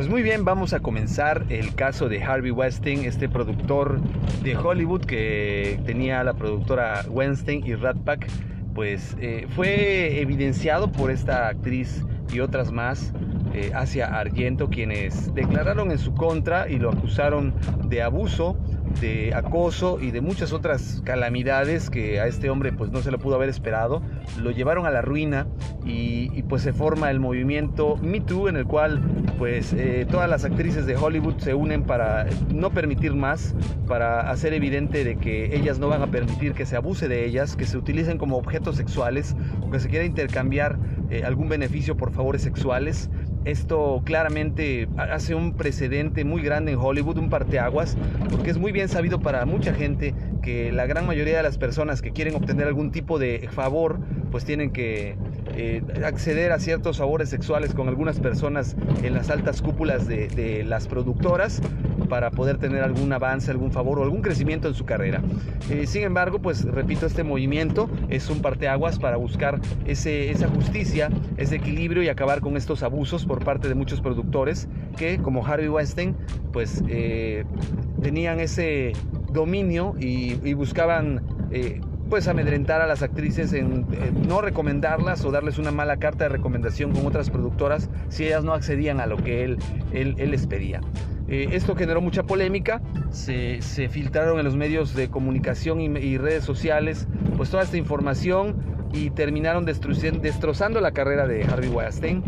Pues muy bien, vamos a comenzar el caso de Harvey Weinstein, este productor de Hollywood que tenía la productora Weinstein y Rat Pack, pues eh, fue evidenciado por esta actriz y otras más eh, hacia Argento, quienes declararon en su contra y lo acusaron de abuso de acoso y de muchas otras calamidades que a este hombre pues no se lo pudo haber esperado, lo llevaron a la ruina y, pues se forma el movimiento Me Too en el cual pues eh, todas las actrices de Hollywood se unen para no permitir más, para hacer evidente de que ellas no van a permitir que se abuse de ellas, que se utilicen como objetos sexuales o que se quiera intercambiar eh, algún beneficio por favores sexuales. Esto claramente hace un precedente muy grande en Hollywood, un parteaguas, porque es muy bien sabido para mucha gente que la gran mayoría de las personas que quieren obtener algún tipo de favor, pues tienen que eh, acceder a ciertos favores sexuales con algunas personas en las altas cúpulas de, las productoras para poder tener algún avance, algún favor o algún crecimiento en su carrera. Eh, sin embargo, pues repito, este movimiento es un parteaguas para buscar ese, esa justicia, ese equilibrio y acabar con estos abusos por parte de muchos productores que, como Harvey Weinstein, pues eh, tenían ese dominio y, buscaban pues amedrentar a las actrices en, no recomendarlas o darles una mala carta de recomendación con otras productoras si ellas no accedían a lo que él, él, les pedía. Eh, esto generó mucha polémica, se, se, filtraron en los medios de comunicación y, redes sociales pues toda esta información y terminaron destrozando la carrera de Harvey Weinstein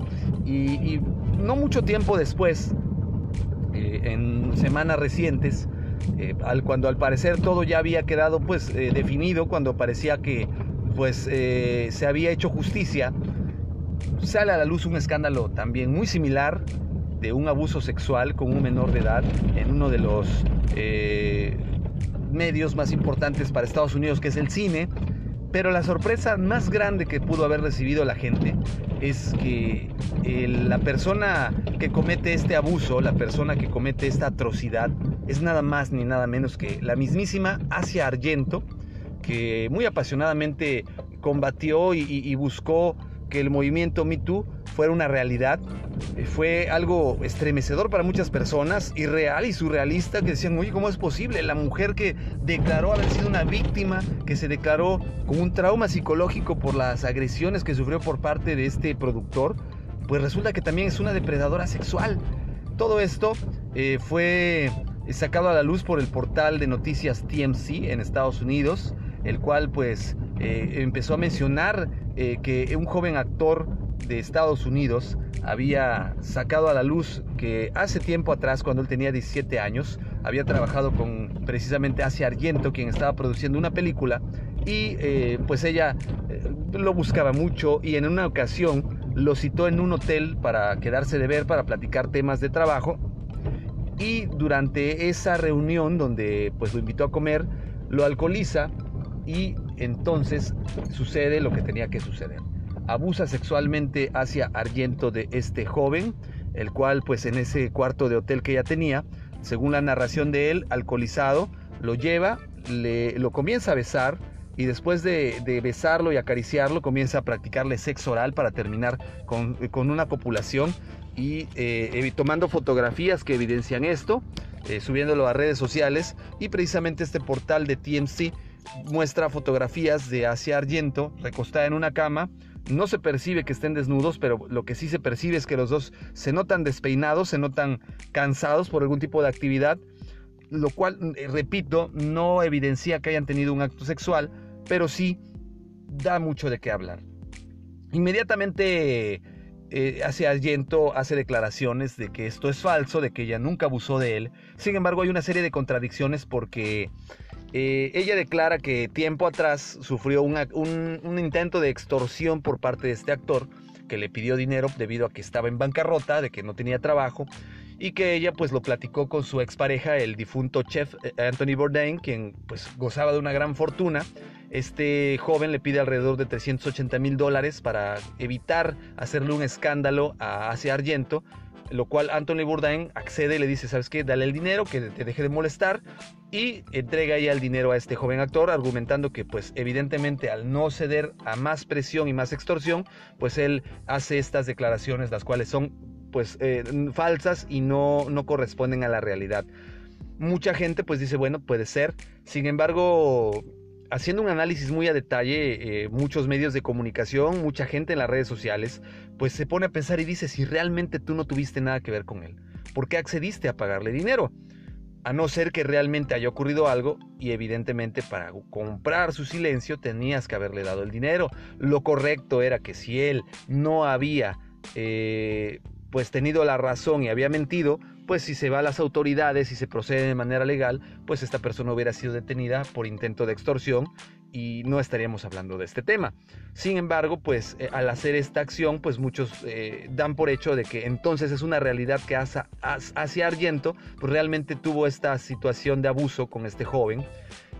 y, no mucho tiempo después, eh, en semanas recientes, eh, al, cuando al parecer todo ya había quedado pues eh, definido, cuando parecía que pues eh, se había hecho justicia, sale a la luz un escándalo también muy similar de un abuso sexual con un menor de edad en uno de los medios más importantes para Estados Unidos que es el cine. Pero la sorpresa más grande que pudo haber recibido la gente es que la persona que comete este abuso, la persona que comete esta atrocidad, es nada más ni nada menos que la mismísima Asia Argento, que muy apasionadamente combatió y, buscó que el movimiento Me Too fuera una realidad. Eh, fue algo estremecedor para muchas personas, irreal y surrealista, que decían, oye, ¿cómo es posible? La mujer que declaró haber sido una víctima, que se declaró con un trauma psicológico por las agresiones que sufrió por parte de este productor, pues resulta que también es una depredadora sexual. Todo esto eh, fue sacado a la luz por el portal de noticias TMC en Estados Unidos, el cual pues eh, empezó a mencionar eh, que un joven actor de Estados Unidos había sacado a la luz que hace tiempo atrás, cuando él tenía 17 años, había trabajado con precisamente Asia Argento, quien estaba produciendo una película, y eh, pues ella lo buscaba mucho y en una ocasión lo citó en un hotel para quedarse de ver, para platicar temas de trabajo, y durante esa reunión donde pues lo invitó a comer, lo alcoholiza y entonces sucede lo que tenía que suceder. Abusa sexualmente hacia Argento de este joven, el cual pues en ese cuarto de hotel que ya tenía, según la narración de él, alcoholizado, lo lleva, le, lo comienza a besar y después de, besarlo y acariciarlo comienza a practicarle sexo oral para terminar con, una copulación y eh, tomando fotografías que evidencian esto, eh, subiéndolo a redes sociales y precisamente este portal de TMC muestra fotografías de Asia Argento recostada en una cama. No se percibe que estén desnudos, pero lo que sí se percibe es que los dos se notan despeinados, se notan cansados por algún tipo de actividad, lo cual, eh, repito, no evidencia que hayan tenido un acto sexual, pero sí da mucho de qué hablar. Inmediatamente eh, Argento hace declaraciones de que esto es falso, de que ella nunca abusó de él. Sin embargo, hay una serie de contradicciones porque eh, ella declara que tiempo atrás sufrió un, intento de extorsión por parte de este actor que le pidió dinero debido a que estaba en bancarrota, de que no tenía trabajo y que ella pues lo platicó con su expareja, el difunto chef eh, Anthony Bourdain, quien pues gozaba de una gran fortuna. Este joven le pide alrededor de 380 mil dólares para evitar hacerle un escándalo a Asia Argento, lo cual Anthony Bourdain accede y le dice, ¿sabes qué? Dale el dinero, que te deje de molestar y entrega ya el dinero a este joven actor, argumentando que pues evidentemente al no ceder a más presión y más extorsión, pues él hace estas declaraciones, las cuales son pues eh, falsas y no, no corresponden a la realidad. Mucha gente pues dice, bueno, puede ser. Sin embargo, haciendo un análisis muy a detalle, eh, muchos medios de comunicación, mucha gente en las redes sociales, pues se pone a pensar y dice, si realmente tú no tuviste nada que ver con él, ¿por qué accediste a pagarle dinero? A no ser que realmente haya ocurrido algo y evidentemente para comprar su silencio tenías que haberle dado el dinero. Lo correcto era que si él no había eh, pues tenido la razón y había mentido, pues si se va a las autoridades y se procede de manera legal, pues esta persona hubiera sido detenida por intento de extorsión y no estaríamos hablando de este tema. Sin embargo, pues eh, al hacer esta acción, pues muchos eh, dan por hecho de que entonces es una realidad que hacia, hacia pues realmente tuvo esta situación de abuso con este joven.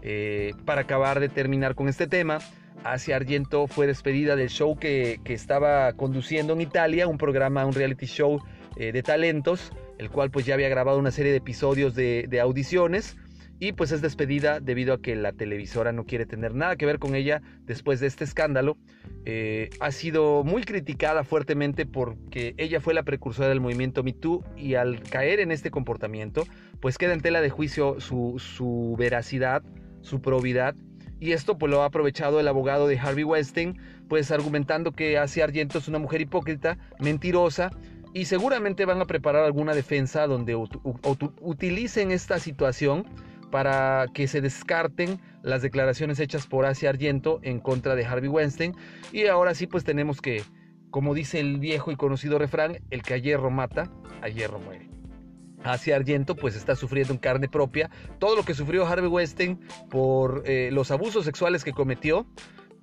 Eh, para acabar de terminar con este tema, Asia Argento fue despedida del show que, estaba conduciendo en Italia, un programa, un reality show de talentos, el cual pues ya había grabado una serie de episodios de, de audiciones y pues es despedida debido a que la televisora no quiere tener nada que ver con ella después de este escándalo. Eh, ha sido muy criticada fuertemente porque ella fue la precursora del movimiento MeToo y al caer en este comportamiento pues queda en tela de juicio su, su veracidad, su probidad y esto pues lo ha aprovechado el abogado de Harvey Weinstein pues argumentando que Asia Argento es una mujer hipócrita, mentirosa y seguramente van a preparar alguna defensa donde utilicen esta situación para que se descarten las declaraciones hechas por Asia Argento en contra de Harvey Weinstein. Y ahora sí, pues tenemos que, como dice el viejo y conocido refrán, el que a hierro mata, a hierro muere. Asia Argento pues está sufriendo en carne propia todo lo que sufrió Harvey Weinstein por eh, los abusos sexuales que cometió.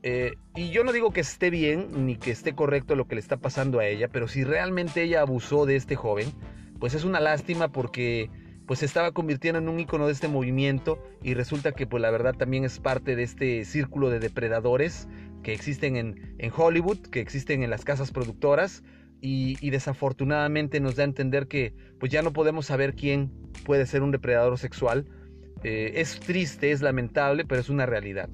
Eh, y yo no digo que esté bien ni que esté correcto lo que le está pasando a ella, pero si realmente ella abusó de este joven, pues es una lástima porque pues se estaba convirtiendo en un icono de este movimiento y resulta que pues la verdad también es parte de este círculo de depredadores que existen en, en Hollywood, que existen en las casas productoras y, desafortunadamente nos da a entender que pues ya no podemos saber quién puede ser un depredador sexual. Eh, es triste, es lamentable, pero es una realidad.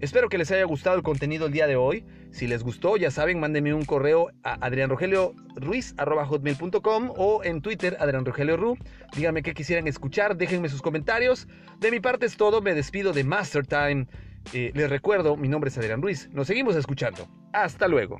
Espero que les haya gustado el contenido el día de hoy. Si les gustó, ya saben, mándenme un correo a adrianrogelioruiz.com o en Twitter, adrianrogelioru. Díganme qué quisieran escuchar, déjenme sus comentarios. De mi parte es todo, me despido de Master Time. Eh, les recuerdo, mi nombre es Adrián Ruiz. Nos seguimos escuchando. Hasta luego.